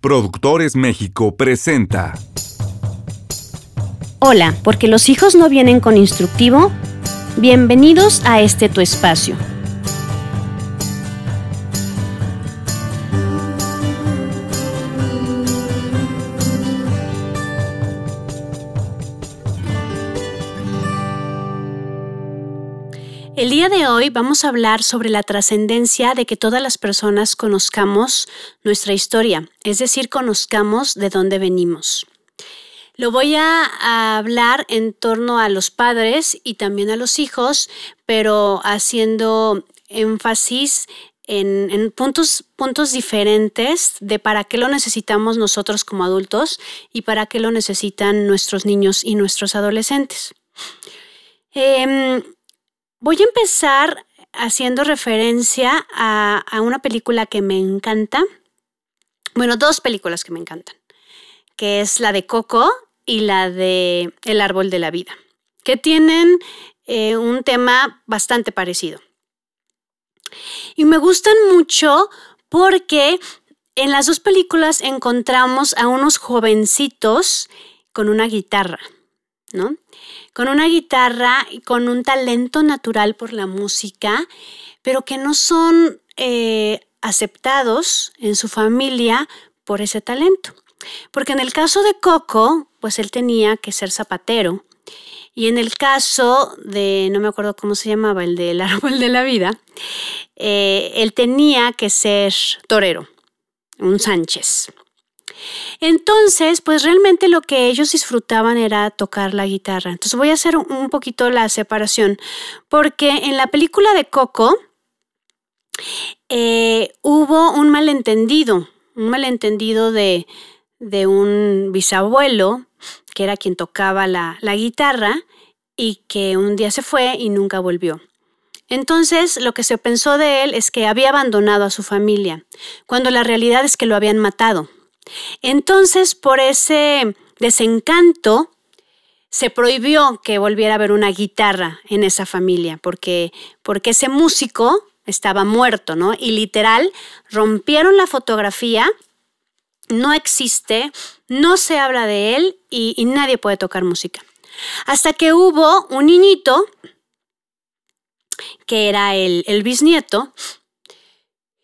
Productores México presenta. Hola, porque los hijos no vienen con instructivo. Bienvenidos a este tu espacio. Día de hoy vamos a hablar sobre la trascendencia de que todas las personas conozcamos nuestra historia, es decir, conozcamos de dónde venimos. Lo voy a, hablar en torno a los padres y también a los hijos, pero haciendo énfasis en, en, puntos, puntos diferentes de para qué lo necesitamos nosotros como adultos y para qué lo necesitan nuestros niños y nuestros adolescentes. Em, Voy a empezar haciendo referencia a, una película que me encanta. Bueno, dos películas que me encantan, que es la de Coco y la de El árbol de la vida, que tienen eh, un tema bastante parecido. Y me gustan mucho porque en las dos películas encontramos a unos jovencitos con una guitarra, ¿no? con una guitarra y con un talento natural por la música, pero que no son eh, aceptados en su familia por ese talento. Porque en el caso de Coco, pues él tenía que ser zapatero. Y en el caso de, no me acuerdo cómo se llamaba, el del árbol de la vida, eh, él tenía que ser torero, un Sánchez. Entonces, pues realmente lo que ellos disfrutaban era tocar la guitarra. Entonces voy a hacer un poquito la separación, porque en la película de Coco eh, hubo un malentendido, un malentendido de, un bisabuelo, que era quien tocaba la, la guitarra, y que un día se fue y nunca volvió. Entonces, lo que se pensó de él es que había abandonado a su familia, cuando la realidad es que lo habían matado. Entonces, por ese desencanto, se prohibió que volviera a haber una guitarra en esa familia, porque, porque ese músico estaba muerto, ¿no? Y literal, rompieron la fotografía, no existe, no se habla de él y, nadie puede tocar música. Hasta que hubo un niñito, que era el, bisnieto,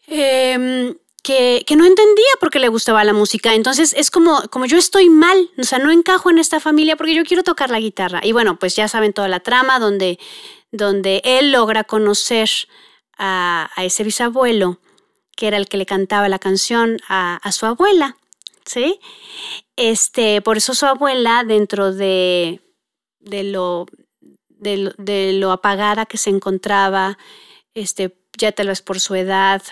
em, que, no entendía por qué le gustaba la música. Entonces es como, como yo estoy mal, o sea, no encajo en esta familia porque yo quiero tocar la guitarra. Y bueno, pues ya saben toda la trama donde, donde él logra conocer a, ese bisabuelo, que era el que le cantaba la canción a, su abuela, ¿sí? Este, por eso su abuela, dentro de, de, lo, de, lo apagada que se encontraba, este, ya tal vez por su edad,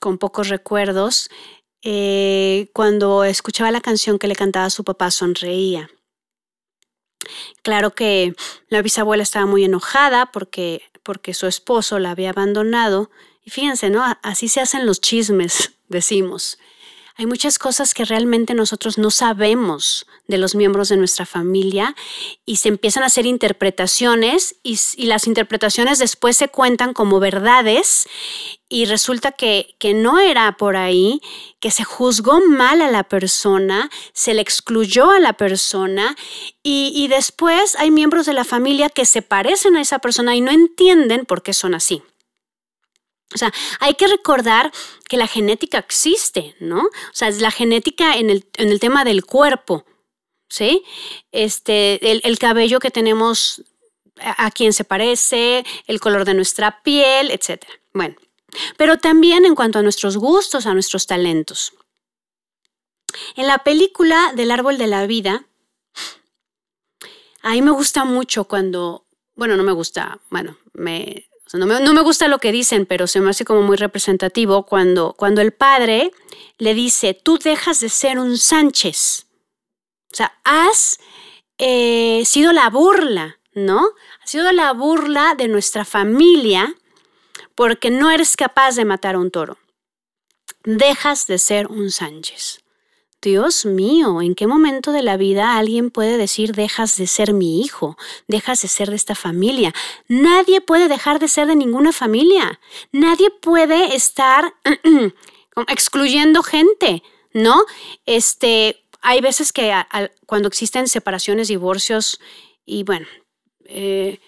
con pocos recuerdos, eh, cuando escuchaba la canción que le cantaba su papá sonreía. Claro que la bisabuela estaba muy enojada porque, porque su esposo la había abandonado. Y fíjense, ¿no? Así se hacen los chismes, decimos. Hay muchas cosas que realmente nosotros no sabemos de los miembros de nuestra familia y se empiezan a hacer interpretaciones y, las interpretaciones después se cuentan como verdades y resulta que, que, no era por ahí, que se juzgó mal a la persona, se le excluyó a la persona y, y después hay miembros de la familia que se parecen a esa persona y no entienden por qué son así. O sea, hay que recordar que la genética existe, ¿no? O sea, es la genética en el, en el tema del cuerpo, ¿sí? Este, el, el cabello que tenemos a, a quién se parece, el color de nuestra piel, etc. Bueno, pero también en cuanto a nuestros gustos, a nuestros talentos. En la película del árbol de la vida, a mí me gusta mucho cuando, bueno, no me gusta, bueno, me, no, me, gusta lo que dicen, pero se me hace como muy representativo cuando, cuando el padre le dice, tú dejas de ser un Sánchez. O sea, has eh, sido la burla, ¿no? Has sido la burla de nuestra familia porque no eres capaz de matar a un toro. Dejas de ser un Sánchez. Dios mío, ¿en qué momento de la vida alguien puede decir dejas de ser mi hijo, dejas de ser de esta familia? Nadie puede dejar de ser de ninguna familia. Nadie puede estar excluyendo gente. ¿no? Este, hay veces que cuando existen separaciones, divorcios y bueno, eh,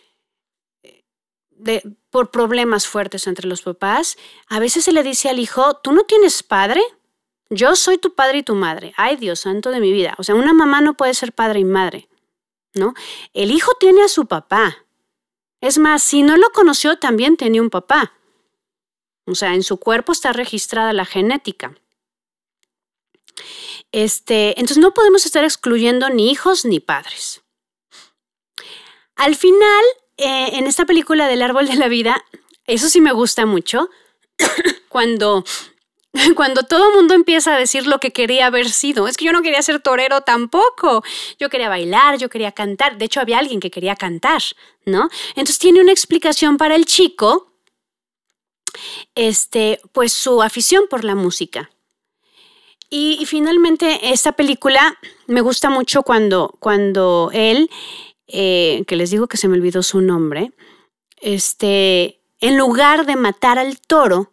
por problemas fuertes entre los papás, a veces se le dice al hijo, ¿tú no tienes padre? Yo soy tu padre y tu madre. Ay, Dios santo de mi vida. O sea, una mamá no puede ser padre y madre, ¿no? El hijo tiene a su papá. Es más, si no lo conoció, también tenía un papá. O sea, en su cuerpo está registrada la genética. Este, entonces no podemos estar excluyendo ni hijos ni padres. Al final, eh, en esta película del árbol de la vida, eso sí me gusta mucho, cuando, cuando todo el mundo empieza a decir lo que quería haber sido. Es que yo no quería ser torero tampoco. Yo quería bailar, yo quería cantar. De hecho, había alguien que quería cantar, ¿no? Entonces tiene una explicación para el chico, este, pues su afición por la música. Y, finalmente, esta película me gusta mucho cuando, cuando él eh, que les digo que se me olvidó su nombre, este, en lugar de matar al toro,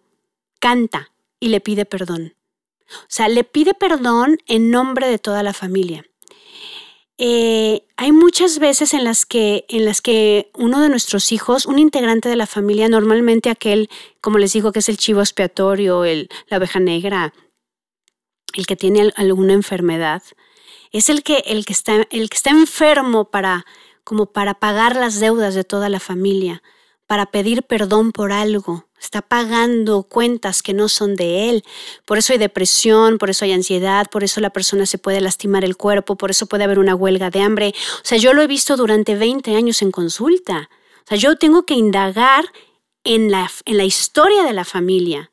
canta y le pide perdón. O sea, le pide perdón en nombre de toda la familia. Eh, hay muchas veces en las, que, en las que uno de nuestros hijos, un integrante de la familia, normalmente aquel, como les digo, que es el chivo expiatorio, el, la oveja negra, el que tiene alguna enfermedad, es el que, el que, está, el que está enfermo para, como para pagar las deudas de toda la familia, para pedir perdón por algo. Está pagando cuentas que no son de él. Por eso hay depresión, por eso hay ansiedad, por eso la persona se puede lastimar el cuerpo, por eso puede haber una huelga de hambre. O sea, yo lo he visto durante 20 años en consulta. O sea, yo tengo que indagar en la, en la historia de la familia.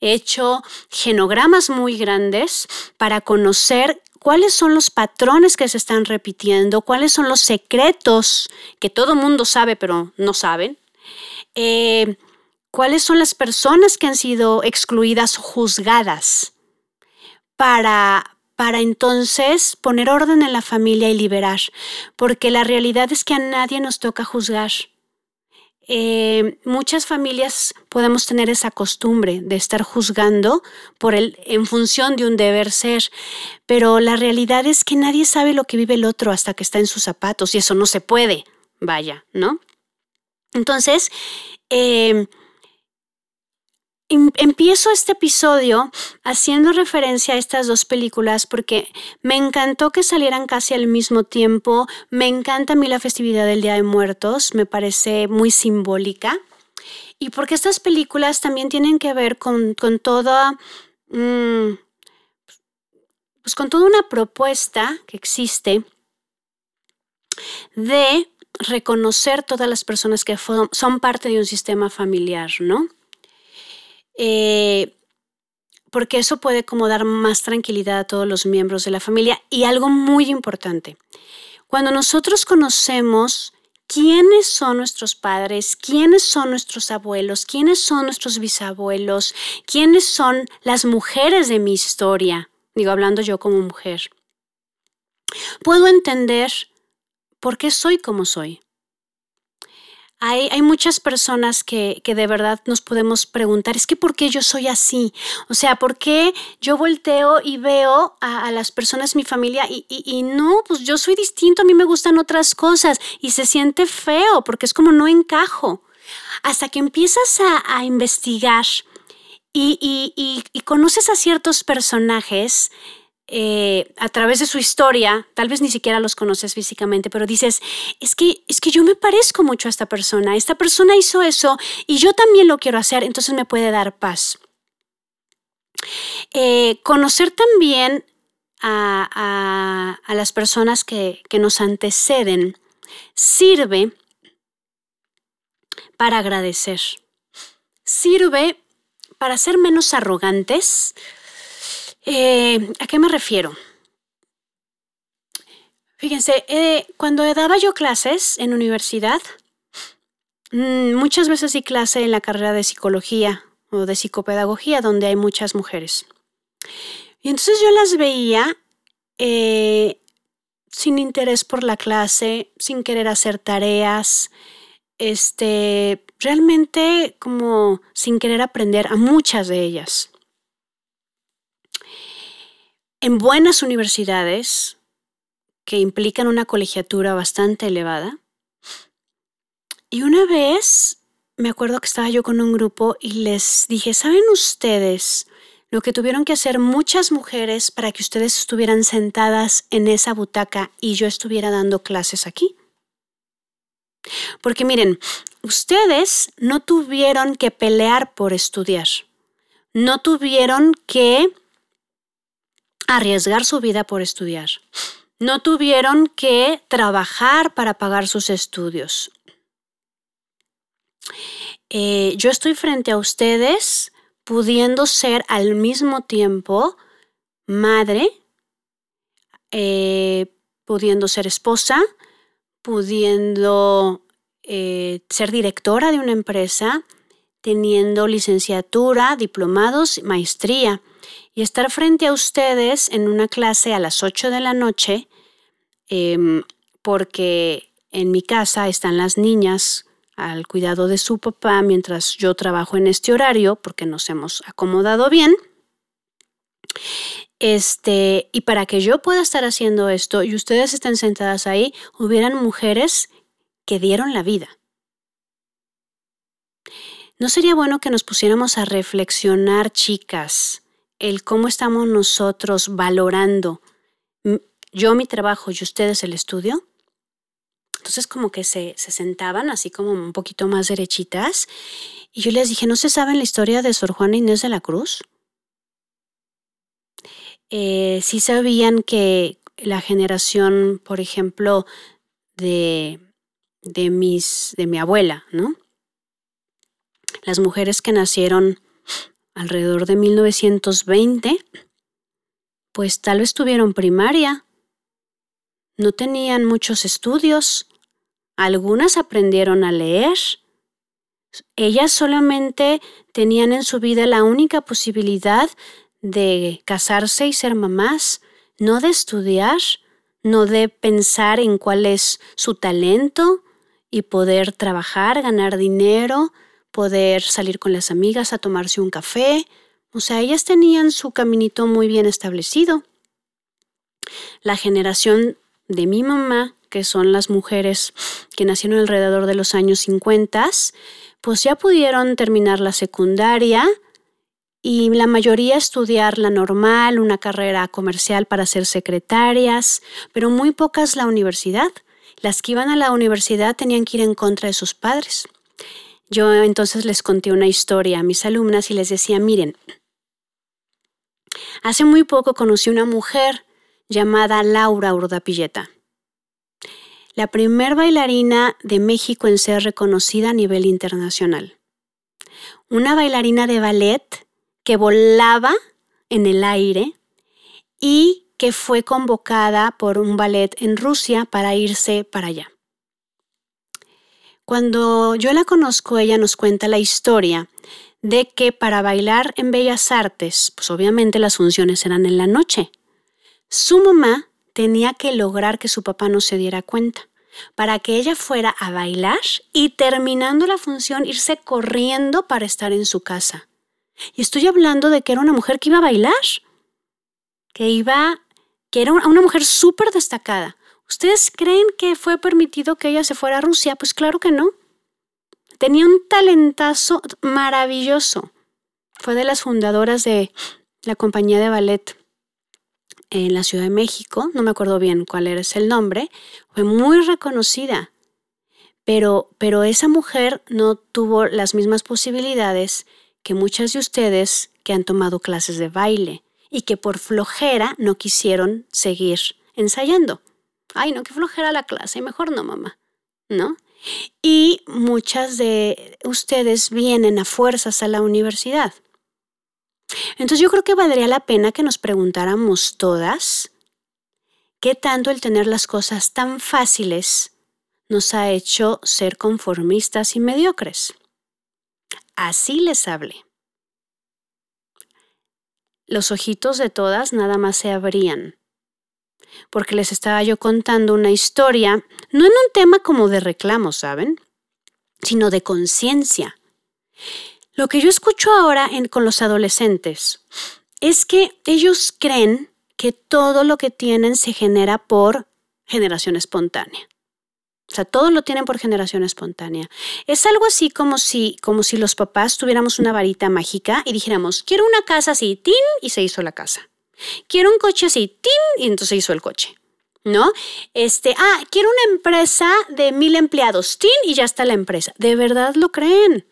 He hecho genogramas muy grandes para conocer cuáles son los patrones que se están repitiendo, cuáles son los secretos que todo mundo sabe pero no saben, eh, cuáles son las personas que han sido excluidas, juzgadas, para, para entonces poner orden en la familia y liberar, porque la realidad es que a nadie nos toca juzgar. Eh, muchas familias podemos tener esa costumbre de estar juzgando por el, en función de un deber ser, pero la realidad es que nadie sabe lo que vive el otro hasta que está en sus zapatos y eso no se puede, vaya, ¿no? Entonces, eh, Em, empiezo este episodio haciendo referencia a estas dos películas porque me encantó que salieran casi al mismo tiempo. Me encanta a mí la festividad del Día de Muertos, me parece muy simbólica. Y porque estas películas también tienen que ver con, toda. Mm, pues con toda una propuesta que existe de reconocer todas las personas que son parte de un sistema familiar, ¿no? Eh, porque eso puede como dar más tranquilidad a todos los miembros de la familia. Y algo muy importante, cuando nosotros conocemos quiénes son nuestros padres, quiénes son nuestros abuelos, quiénes son nuestros bisabuelos, quiénes son las mujeres de mi historia, digo hablando yo como mujer, puedo entender por qué soy como soy. Hay, muchas personas que, de verdad nos podemos preguntar, es que ¿por qué yo soy así? O sea, ¿por qué yo volteo y veo a, las personas, mi familia, y, no, pues yo soy distinto, a mí me gustan otras cosas y se siente feo porque es como no encajo. Hasta que empiezas a, investigar y, y conoces a ciertos personajes, eh, a través de su historia, tal vez ni siquiera los conoces físicamente, pero dices, es que, es que yo me parezco mucho a esta persona, esta persona hizo eso y yo también lo quiero hacer, entonces me puede dar paz. Eh, conocer también a, las personas que, que nos anteceden sirve para agradecer, sirve para ser menos arrogantes, eh, ¿A qué me refiero? Fíjense, eh, cuando daba yo clases en universidad, mm, muchas veces di clase en la carrera de psicología o de psicopedagogía, donde hay muchas mujeres. Y entonces yo las veía eh, sin interés por la clase, sin querer hacer tareas, este, realmente como sin querer aprender a muchas de ellas. En buenas universidades que implican una colegiatura bastante elevada. Y una vez me acuerdo que estaba yo con un grupo y les dije, ¿saben ustedes lo que tuvieron que hacer muchas mujeres para que ustedes estuvieran sentadas en esa butaca y yo estuviera dando clases aquí? Porque miren, ustedes no tuvieron que pelear por estudiar, no tuvieron que arriesgar su vida por estudiar, no tuvieron que trabajar para pagar sus estudios. Eh, yo estoy frente a ustedes pudiendo ser al mismo tiempo madre, eh, pudiendo ser esposa, pudiendo eh, ser directora de una empresa, teniendo licenciatura, diplomados, maestría, y estar frente a ustedes en una clase a las 8 de la noche, em, porque en mi casa están las niñas al cuidado de su papá mientras yo trabajo en este horario, porque nos hemos acomodado bien. Este, y para que yo pueda estar haciendo esto y ustedes estén sentadas ahí, hubieran mujeres que dieron la vida. ¿No sería bueno que nos pusiéramos a reflexionar, chicas, el cómo estamos nosotros valorando yo mi trabajo y ustedes el estudio? Entonces como que se, sentaban así como un poquito más derechitas y yo les dije, ¿no se sabe la historia de Sor Juana Inés de la Cruz? Eh, sí sabían que la generación, por ejemplo, de, de, mis, de mi abuela, ¿no? Las mujeres que nacieron alrededor de 1920, pues tal vez tuvieron primaria, no tenían muchos estudios, algunas aprendieron a leer. Ellas solamente tenían en su vida la única posibilidad de casarse y ser mamás, no de estudiar, no de pensar en cuál es su talento y poder trabajar, ganar dinero, poder salir con las amigas a tomarse un café. O sea, ellas tenían su caminito muy bien establecido. La generación de mi mamá que son las mujeres que nacieron alrededor de los años 50, pues ya pudieron terminar la secundaria y la mayoría estudiar la normal, una carrera comercial para ser secretarias, pero muy pocas la universidad. Las que iban a la universidad tenían que ir en contra de sus padres. Yo entonces les conté una historia a mis alumnas y les decía, miren, hace muy poco conocí una mujer llamada Laura Urdapilleta la primer bailarina de México en ser reconocida a nivel internacional. Una bailarina de ballet que volaba en el aire y que fue convocada por un ballet en Rusia para irse para allá. Cuando yo la conozco, ella nos cuenta la historia de que para bailar en Bellas Artes, pues obviamente las funciones eran en la noche. Su mamá tenía que lograr que su papá no se diera cuenta para que ella fuera a bailar y terminando la función irse corriendo para estar en su casa. Y estoy hablando de que era una mujer que iba a bailar, que iba, que era una mujer súper destacada. ¿Ustedes creen que fue permitido que ella se fuera a Rusia? Pues claro que no. Tenía un talentazo maravilloso. Fue de las fundadoras de la compañía de ballet en la Ciudad de México, no me acuerdo bien cuál era el nombre, fue muy reconocida. Pero, pero esa mujer no tuvo las mismas posibilidades que muchas de ustedes que han tomado clases de baile y que por flojera no quisieron seguir ensayando. Ay, no, que flojera la clase, mejor no, mamá, ¿no? Y muchas de ustedes vienen a fuerzas a la universidad. Entonces yo creo que valdría la pena que nos preguntáramos todas qué tanto el tener las cosas tan fáciles nos ha hecho ser conformistas y mediocres. Así les hablé. Los ojitos de todas nada más se abrían, porque les estaba yo contando una historia, no en un tema como de reclamo, ¿saben? Sino de conciencia. Lo que yo escucho ahora con los adolescentes es que ellos creen que todo lo que tienen se genera por generación espontánea. O sea, todo lo tienen por generación espontánea. Es algo así como si, como si los papás tuviéramos una varita mágica y dijéramos, quiero una casa así, tin, y se hizo la casa. Quiero un coche así, tin, y entonces hizo el coche. ¿No? Este, ah, quiero una empresa de mil empleados, tin, y ya está la empresa. ¿De verdad lo creen?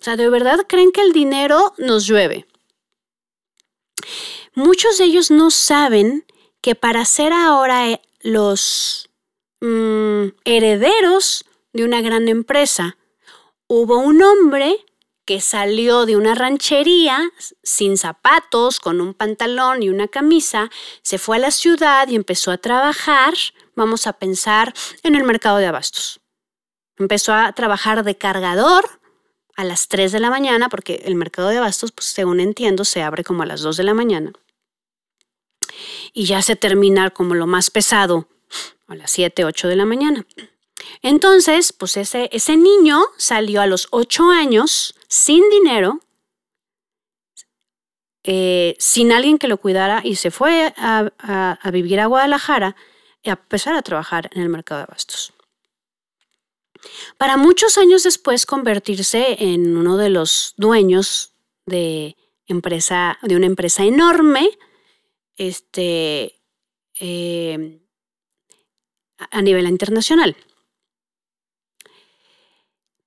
O sea, ¿de verdad creen que el dinero nos llueve? Muchos de ellos no saben que para ser ahora eh, los Mm, herederos de una gran empresa. Hubo un hombre que salió de una ranchería sin zapatos, con un pantalón y una camisa, se fue a la ciudad y empezó a trabajar, vamos a pensar, en el mercado de abastos. Empezó a trabajar de cargador a las 3 de la mañana, porque el mercado de abastos, pues, según entiendo, se abre como a las 2 de la mañana. Y ya se termina como lo más pesado a las 7, 8 de la mañana. Entonces, pues ese, ese niño salió a los 8 años sin dinero, eh, sin alguien que lo cuidara y se fue a, vivir a Guadalajara y a empezar a trabajar en el mercado de abastos. Para muchos años después convertirse en uno de los dueños de, empresa, de una empresa enorme, este, eh, a nivel internacional.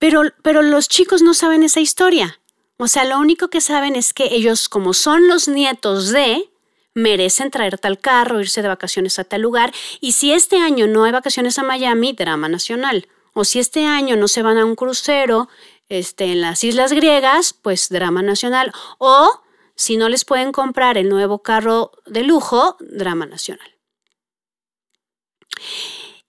Pero, pero los chicos no saben esa historia. O sea, lo único que saben es que ellos, como son los nietos de, merecen traer tal carro, irse de vacaciones a tal lugar. Y si este año no hay vacaciones a Miami, drama nacional. O si este año no se van a un crucero este, en las islas griegas, pues drama nacional. O si no les pueden comprar el nuevo carro de lujo, drama nacional.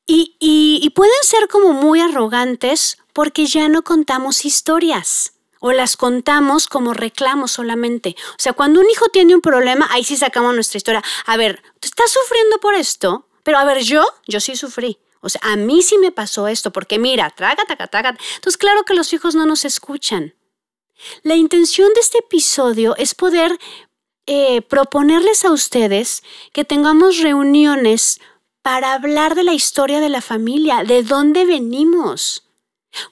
Y, pueden ser como muy arrogantes porque ya no contamos historias o las contamos como reclamos solamente. O sea, cuando un hijo tiene un problema, ahí sí sacamos nuestra historia. A ver, ¿tú estás sufriendo por esto? Pero a ver, yo, yo sí sufrí. O sea, a mí sí me pasó esto, porque mira, traga, traga, traga. Entonces, claro que los hijos no nos escuchan. La intención de este episodio es poder eh, proponerles a ustedes que tengamos reuniones para hablar de la historia de la familia, de dónde venimos.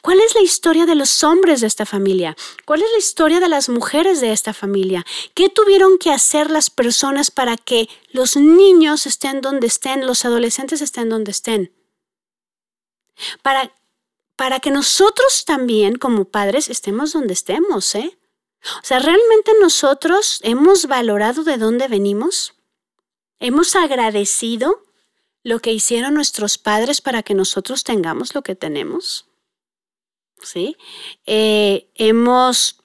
¿Cuál es la historia de los hombres de esta familia? ¿Cuál es la historia de las mujeres de esta familia? ¿Qué tuvieron que hacer las personas para que los niños estén donde estén, los adolescentes estén donde estén? Para, para que nosotros también como padres estemos donde estemos, ¿eh? O sea, ¿realmente nosotros hemos valorado de dónde venimos? ¿Hemos agradecido lo que hicieron nuestros padres para que nosotros tengamos lo que tenemos. ¿Sí? Eh, hemos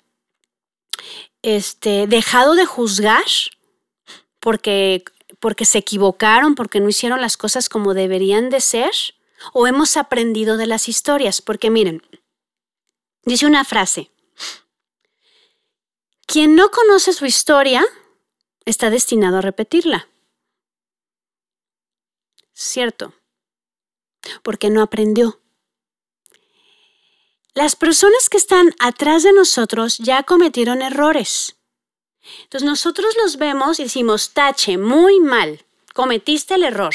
este, dejado de juzgar porque, porque se equivocaron, porque no hicieron las cosas como deberían de ser, o hemos aprendido de las historias. Porque miren, dice una frase, quien no conoce su historia está destinado a repetirla. Cierto, porque no aprendió. Las personas que están atrás de nosotros ya cometieron errores. Entonces nosotros los vemos y decimos, tache, muy mal, cometiste el error.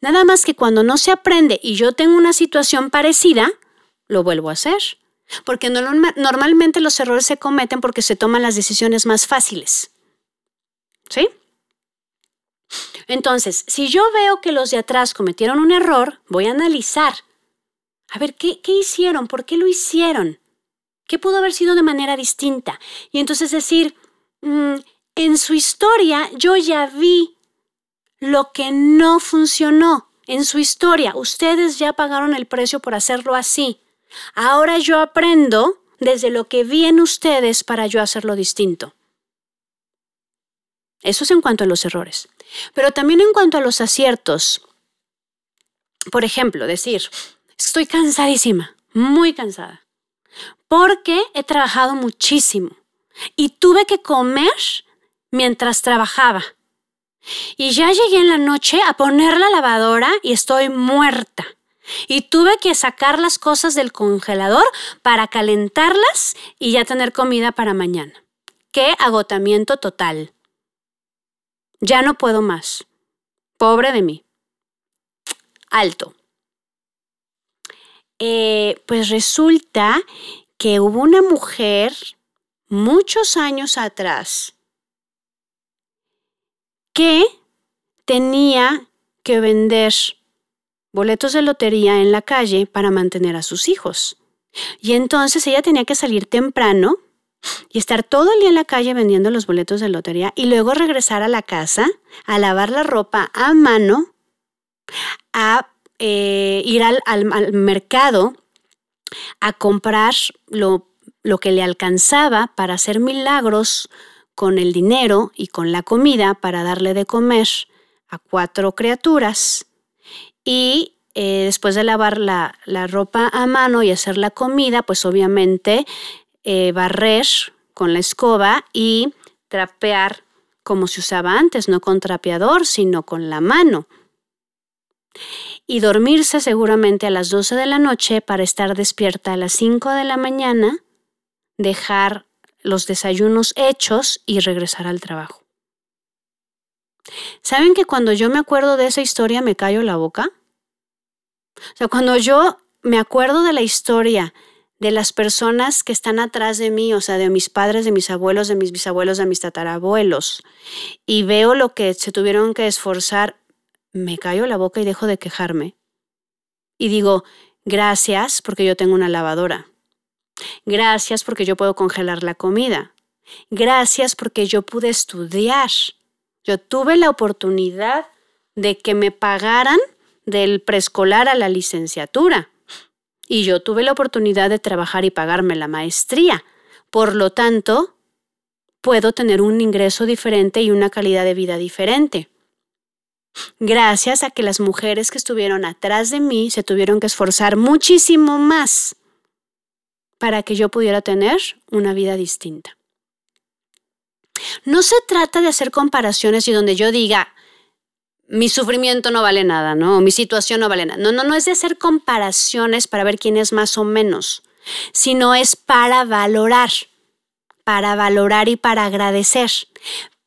Nada más que cuando no se aprende y yo tengo una situación parecida, lo vuelvo a hacer. Porque normalmente los errores se cometen porque se toman las decisiones más fáciles. ¿Sí? Entonces, si yo veo que los de atrás cometieron un error, voy a analizar. A ver, ¿qué, hicieron? ¿Por qué lo hicieron? ¿Qué pudo haber sido de manera distinta? Y entonces decir, mm, en su historia yo ya vi lo que no funcionó. En su historia, ustedes ya pagaron el precio por hacerlo así. Ahora yo aprendo desde lo que vi en ustedes para yo hacerlo distinto. Eso es en cuanto a los errores. Pero también en cuanto a los aciertos. Por ejemplo, decir, estoy cansadísima, muy cansada, porque he trabajado muchísimo y tuve que comer mientras trabajaba. Y ya llegué en la noche a poner la lavadora y estoy muerta. Y tuve que sacar las cosas del congelador para calentarlas y ya tener comida para mañana. ¡Qué agotamiento total! Ya no puedo más. Pobre de mí. Alto. Eh, pues resulta que hubo una mujer muchos años atrás que tenía que vender boletos de lotería en la calle para mantener a sus hijos. Y entonces ella tenía que salir temprano y estar todo el día en la calle vendiendo los boletos de lotería y luego regresar a la casa a lavar la ropa a mano, eh, ir al, mercado a comprar lo, lo que le alcanzaba para hacer milagros con el dinero y con la comida para darle de comer a cuatro criaturas y eh, después de lavar la, ropa a mano y hacer la comida, pues obviamente eh, barrer con la escoba y trapear como se usaba antes, no con trapeador, sino con la mano. Y dormirse seguramente a las 12 de la noche para estar despierta a las 5 de la mañana, dejar los desayunos hechos y regresar al trabajo. ¿Saben que cuando yo me acuerdo de esa historia me callo la boca? O sea, cuando yo me acuerdo de la historia de las personas que están atrás de mí, o sea, de mis padres, de mis abuelos, de mis bisabuelos, de mis tatarabuelos, y veo lo que se tuvieron que esforzar, me callo la boca y dejo de quejarme. Y digo, gracias porque yo tengo una lavadora. Gracias porque yo puedo congelar la comida. Gracias porque yo pude estudiar. Yo tuve la oportunidad de que me pagaran del preescolar a la licenciatura. Y yo tuve la oportunidad de trabajar y pagarme la maestría. Por lo tanto, puedo tener un ingreso diferente y una calidad de vida diferente. Gracias a que las mujeres que estuvieron atrás de mí se tuvieron que esforzar muchísimo más para que yo pudiera tener una vida distinta. No se trata de hacer comparaciones y donde yo diga, mi sufrimiento no vale nada, ¿no? Mi situación no vale nada. No, no, no es de hacer comparaciones para ver quién es más o menos, sino es para valorar, para valorar y para agradecer.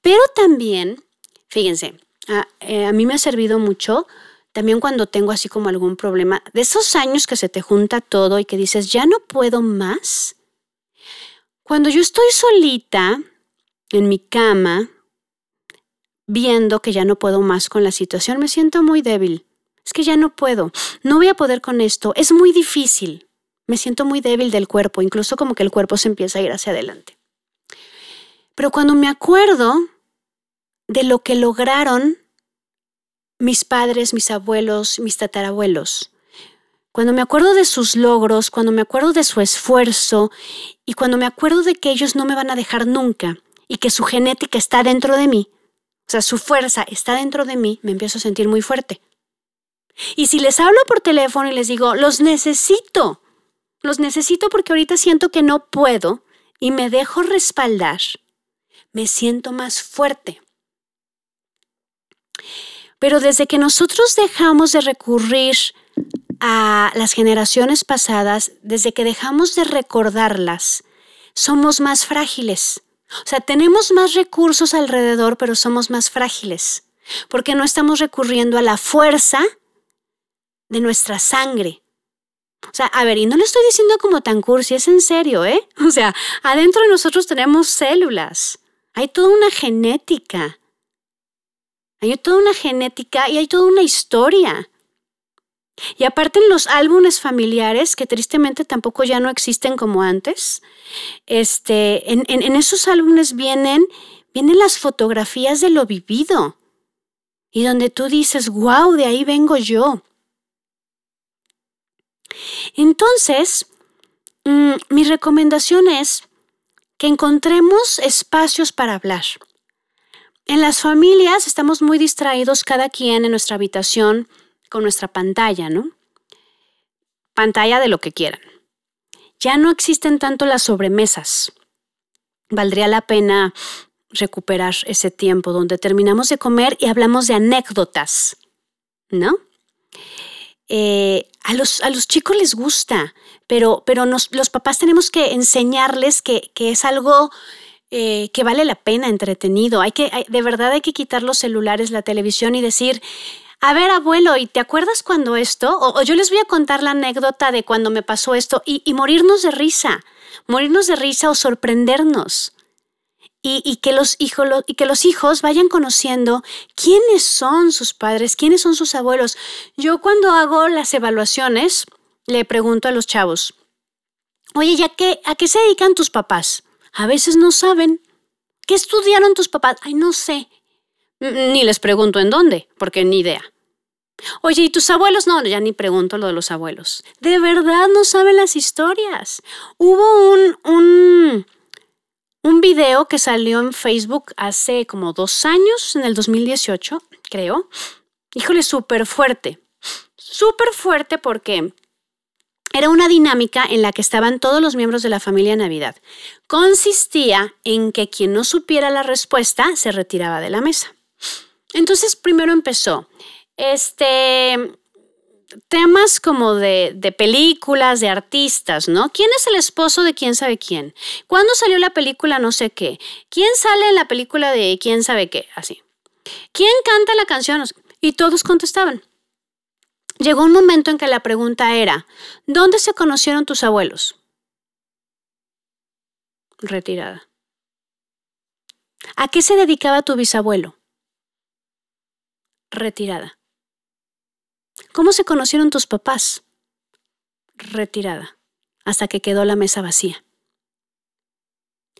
Pero también, fíjense, a, eh, a mí me ha servido mucho también cuando tengo así como algún problema, de esos años que se te junta todo y que dices, ya no puedo más. Cuando yo estoy solita, en mi cama, viendo que ya no puedo más con la situación, me siento muy débil. Es que ya no puedo, no voy a poder con esto, es muy difícil. Me siento muy débil del cuerpo, incluso como que el cuerpo se empieza a ir hacia adelante. Pero cuando me acuerdo de lo que lograron mis padres, mis abuelos, mis tatarabuelos, cuando me acuerdo de sus logros, cuando me acuerdo de su esfuerzo y cuando me acuerdo de que ellos no me van a dejar nunca, y que su genética está dentro de mí, o sea, su fuerza está dentro de mí, me empiezo a sentir muy fuerte. Y si les hablo por teléfono y les digo, los necesito, los necesito porque ahorita siento que no puedo y me dejo respaldar, me siento más fuerte. Pero desde que nosotros dejamos de recurrir a las generaciones pasadas, desde que dejamos de recordarlas, somos más frágiles. O sea, tenemos más recursos alrededor, pero somos más frágiles, porque no estamos recurriendo a la fuerza de nuestra sangre. O sea, a ver, y no lo estoy diciendo como tan cursi, es en serio, ¿eh? O sea, adentro de nosotros tenemos células, hay toda una genética, hay toda una genética y hay toda una historia. Y aparte en los álbumes familiares, que tristemente tampoco ya no existen como antes, este, en, en, esos álbumes vienen, vienen las fotografías de lo vivido. Y donde tú dices, wow, de ahí vengo yo. Entonces, mm, mi recomendación es que encontremos espacios para hablar. En las familias estamos muy distraídos cada quien en nuestra habitación con nuestra pantalla, ¿no? Pantalla de lo que quieran. Ya no existen tanto las sobremesas. Valdría la pena recuperar ese tiempo donde terminamos de comer y hablamos de anécdotas, ¿no? Eh, a, los, a, los, chicos les gusta, pero, pero los papás tenemos que enseñarles que, que es algo eh, que vale la pena, entretenido. Hay que, de verdad hay que quitar los celulares, la televisión y decir, a ver, abuelo, ¿y te acuerdas cuando esto? O, yo les voy a contar la anécdota de cuando me pasó esto y, morirnos de risa, morirnos de risa o sorprendernos. Y, que los hijos, y que los hijos vayan conociendo quiénes son sus padres, quiénes son sus abuelos. Yo cuando hago las evaluaciones, le pregunto a los chavos, oye, ¿ya qué, a qué se dedican tus papás? A veces no saben. ¿Qué estudiaron tus papás? Ay, no sé. Ni les pregunto en dónde, porque ni idea. Oye, ¿y tus abuelos? No, ya ni pregunto lo de los abuelos. De verdad no saben las historias. Hubo un, un, un video que salió en Facebook hace como dos años, en el 2018, creo. Híjole, súper fuerte. Súper fuerte porque era una dinámica en la que estaban todos los miembros de la familia Navidad. Consistía en que quien no supiera la respuesta se retiraba de la mesa. Entonces primero empezó este temas como de, de, películas, de artistas, ¿no? ¿Quién es el esposo de quién sabe quién? ¿Cuándo salió la película no sé qué? ¿Quién sale en la película de quién sabe qué? Así. ¿Quién canta la canción? Y todos contestaban. Llegó un momento en que la pregunta era, ¿dónde se conocieron tus abuelos? Retirada. ¿A qué se dedicaba tu bisabuelo? Retirada. ¿Cómo se conocieron tus papás? Retirada, hasta que quedó la mesa vacía.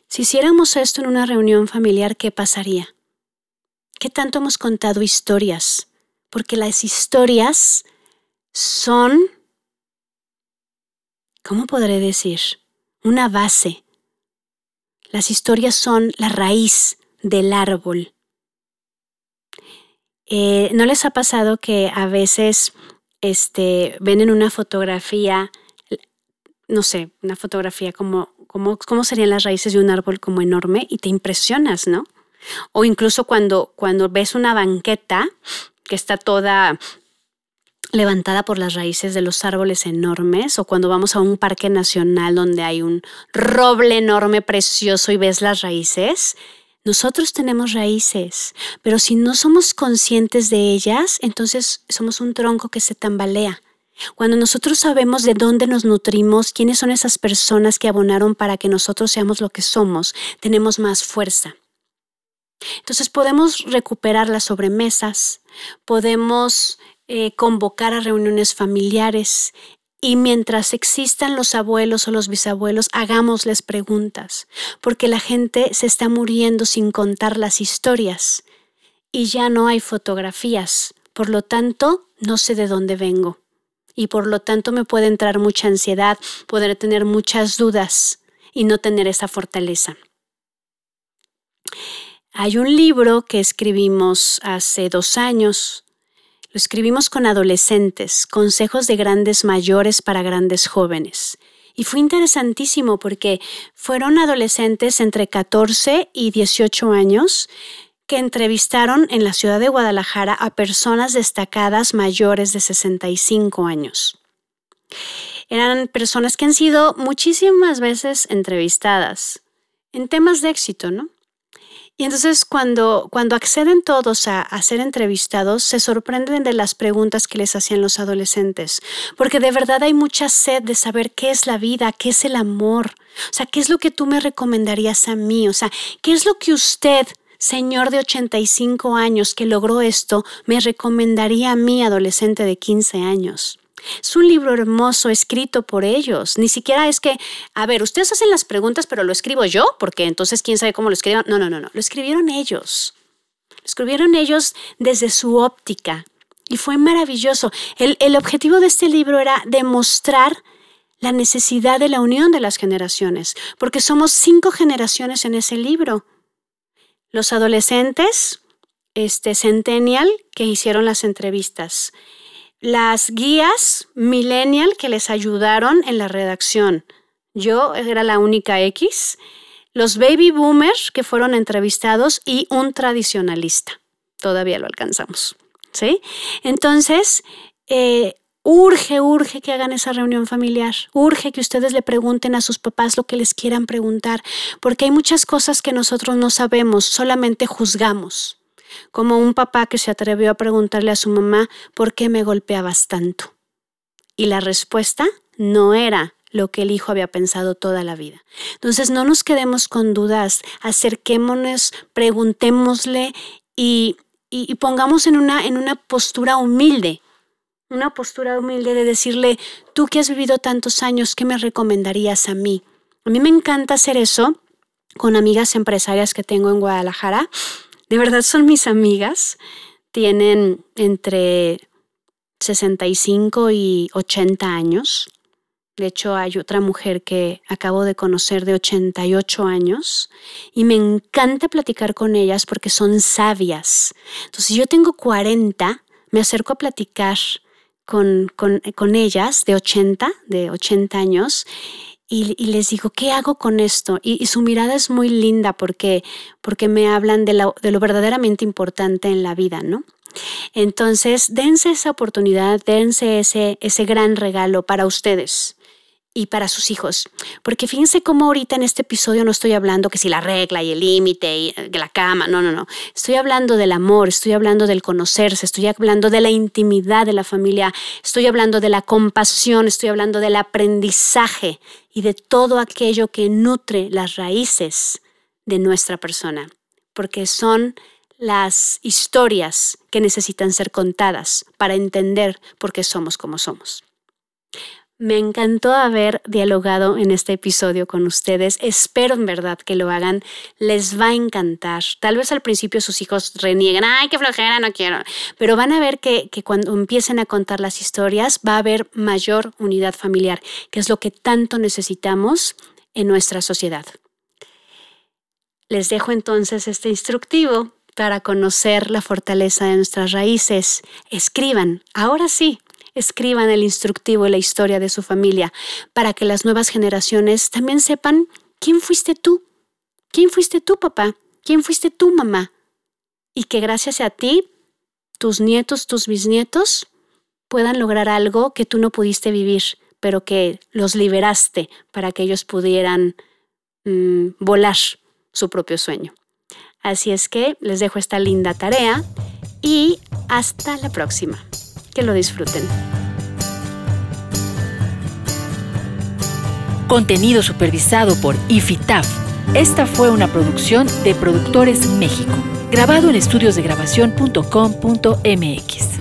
Si hiciéramos esto en una reunión familiar, ¿qué pasaría? ¿Qué tanto hemos contado historias? Porque las historias son, ¿cómo podré decir? Una base. Las historias son la raíz del árbol. Eh, ¿No les ha pasado que a veces este, ven en una fotografía, no sé, una fotografía como, como, serían las raíces de un árbol como enorme y te impresionas, ¿no? O incluso cuando, cuando ves una banqueta que está toda levantada por las raíces de los árboles enormes o cuando vamos a un parque nacional donde hay un roble enorme precioso y ves las raíces. Nosotros tenemos raíces, pero si no somos conscientes de ellas, entonces somos un tronco que se tambalea. Cuando nosotros sabemos de dónde nos nutrimos, quiénes son esas personas que abonaron para que nosotros seamos lo que somos, tenemos más fuerza. Entonces podemos recuperar las sobremesas, podemos eh, convocar a reuniones familiares y mientras existan los abuelos o los bisabuelos, hagámosles preguntas, porque la gente se está muriendo sin contar las historias y ya no hay fotografías. Por lo tanto, no sé de dónde vengo y por lo tanto me puede entrar mucha ansiedad, poder tener muchas dudas y no tener esa fortaleza. Hay un libro que escribimos hace dos años lo escribimos con adolescentes, consejos de grandes mayores para grandes jóvenes. Y fue interesantísimo porque fueron adolescentes entre 14 y 18 años que entrevistaron en la ciudad de Guadalajara a personas destacadas mayores de 65 años. Eran personas que han sido muchísimas veces entrevistadas en temas de éxito, ¿no? Y entonces cuando, cuando acceden todos a, a, ser entrevistados, se sorprenden de las preguntas que les hacían los adolescentes, porque de verdad hay mucha sed de saber qué es la vida, qué es el amor, o sea, qué es lo que tú me recomendarías a mí, o sea, qué es lo que usted, señor de 85 años que logró esto, me recomendaría a mí, adolescente de 15 años. Es un libro hermoso escrito por ellos. Ni siquiera es que, a ver, ustedes hacen las preguntas, pero lo escribo yo, porque entonces quién sabe cómo lo escribieron. No, no, no, no. Lo escribieron ellos. Lo escribieron ellos desde su óptica. Y fue maravilloso. El, el objetivo de este libro era demostrar la necesidad de la unión de las generaciones, porque somos cinco generaciones en ese libro. Los adolescentes, este centennial, que hicieron las entrevistas las guías millennial que les ayudaron en la redacción. Yo era la única X, los baby boomers que fueron entrevistados y un tradicionalista. Todavía lo alcanzamos. ¿Sí? Entonces, eh, urge, urge que hagan esa reunión familiar. Urge que ustedes le pregunten a sus papás lo que les quieran preguntar, porque hay muchas cosas que nosotros no sabemos, solamente juzgamos. Como un papá que se atrevió a preguntarle a su mamá, ¿por qué me golpeabas tanto? Y la respuesta no era lo que el hijo había pensado toda la vida. Entonces no nos quedemos con dudas, acerquémonos, preguntémosle y, y, pongamos en una, en una postura humilde, una postura humilde de decirle, tú que has vivido tantos años, ¿qué me recomendarías a mí? A mí me encanta hacer eso con amigas empresarias que tengo en Guadalajara. De verdad son mis amigas. Tienen entre 65 y 80 años. De hecho, hay otra mujer que acabo de conocer de 88 años y me encanta platicar con ellas porque son sabias. Entonces, si yo tengo 40, me acerco a platicar con, con, ellas de 80, de 80 años y, les digo, ¿qué hago con esto? Y, su mirada es muy linda porque, porque me hablan de lo, de lo verdaderamente importante en la vida, ¿no? Entonces, dense esa oportunidad, dense ese, ese gran regalo para ustedes y para sus hijos. Porque fíjense cómo ahorita en este episodio no estoy hablando que si la regla y el límite y eh, la cama, no, no, no. Estoy hablando del amor, estoy hablando del conocerse, estoy hablando de la intimidad de la familia, estoy hablando de la compasión, estoy hablando del aprendizaje y de todo aquello que nutre las raíces de nuestra persona. Porque son las historias que necesitan ser contadas para entender por qué somos como somos. Me encantó haber dialogado en este episodio con ustedes. Espero en verdad que lo hagan. Les va a encantar. Tal vez al principio sus hijos renieguen, ay, qué flojera, no quiero. Pero van a ver que, que cuando empiecen a contar las historias va a haber mayor unidad familiar, que es lo que tanto necesitamos en nuestra sociedad. Les dejo entonces este instructivo para conocer la fortaleza de nuestras raíces. Escriban, ahora sí, escriban el instructivo y la historia de su familia para que las nuevas generaciones también sepan quién fuiste tú, quién fuiste tú papá, quién fuiste tú mamá. Y que gracias a ti, tus nietos, tus bisnietos, puedan lograr algo que tú no pudiste vivir, pero que los liberaste para que ellos pudieran mm, volar su propio sueño. Así es que les dejo esta linda tarea y hasta la próxima que lo disfruten. Contenido supervisado por IFITAF. Esta fue una producción de Productores México, grabado en estudiosdegrabación.com.mx.